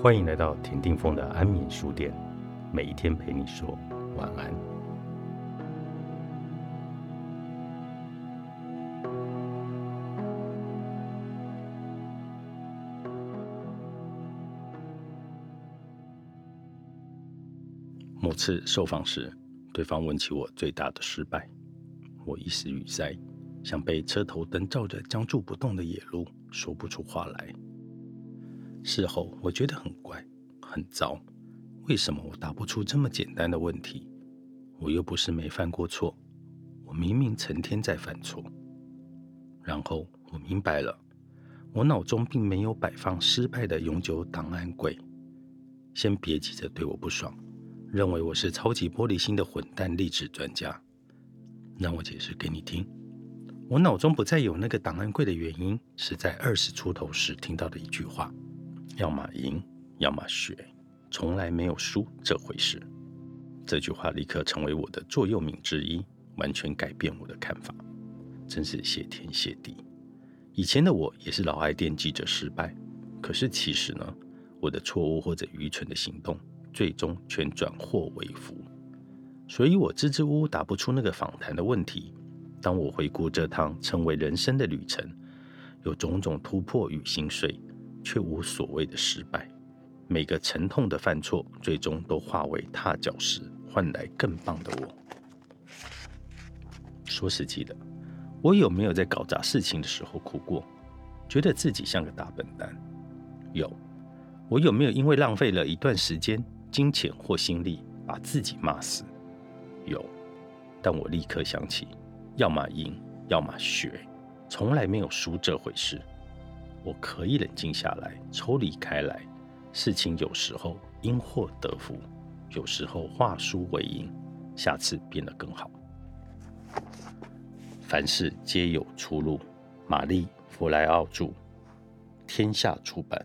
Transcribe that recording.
欢迎来到田定峰的安眠书店，每一天陪你说晚安。某次受访时，对方问起我最大的失败，我一时语塞，像被车头灯照着僵住不动的野鹿，说不出话来。事后我觉得很怪，很糟。为什么我答不出这么简单的问题？我又不是没犯过错，我明明成天在犯错。然后我明白了，我脑中并没有摆放失败的永久档案柜。先别急着对我不爽，认为我是超级玻璃心的混蛋励志专家。让我解释给你听，我脑中不再有那个档案柜的原因，是在二十出头时听到的一句话。要么赢，要么学，从来没有输这回事。这句话立刻成为我的座右铭之一，完全改变我的看法。真是谢天谢地！以前的我也是老爱惦记着失败，可是其实呢，我的错误或者愚蠢的行动，最终全转祸为福。所以我支支吾吾答不出那个访谈的问题。当我回顾这趟称为人生的旅程，有种种突破与心碎。却无所谓的失败，每个沉痛的犯错，最终都化为踏脚石，换来更棒的我。说实际的，我有没有在搞砸事情的时候哭过，觉得自己像个大笨蛋？有。我有没有因为浪费了一段时间、金钱或心力，把自己骂死？有。但我立刻想起，要么赢，要么学，从来没有输这回事。我可以冷静下来，抽离开来。事情有时候因祸得福，有时候化输为赢，下次变得更好。凡事皆有出路。玛丽·弗莱奥著，天下出版。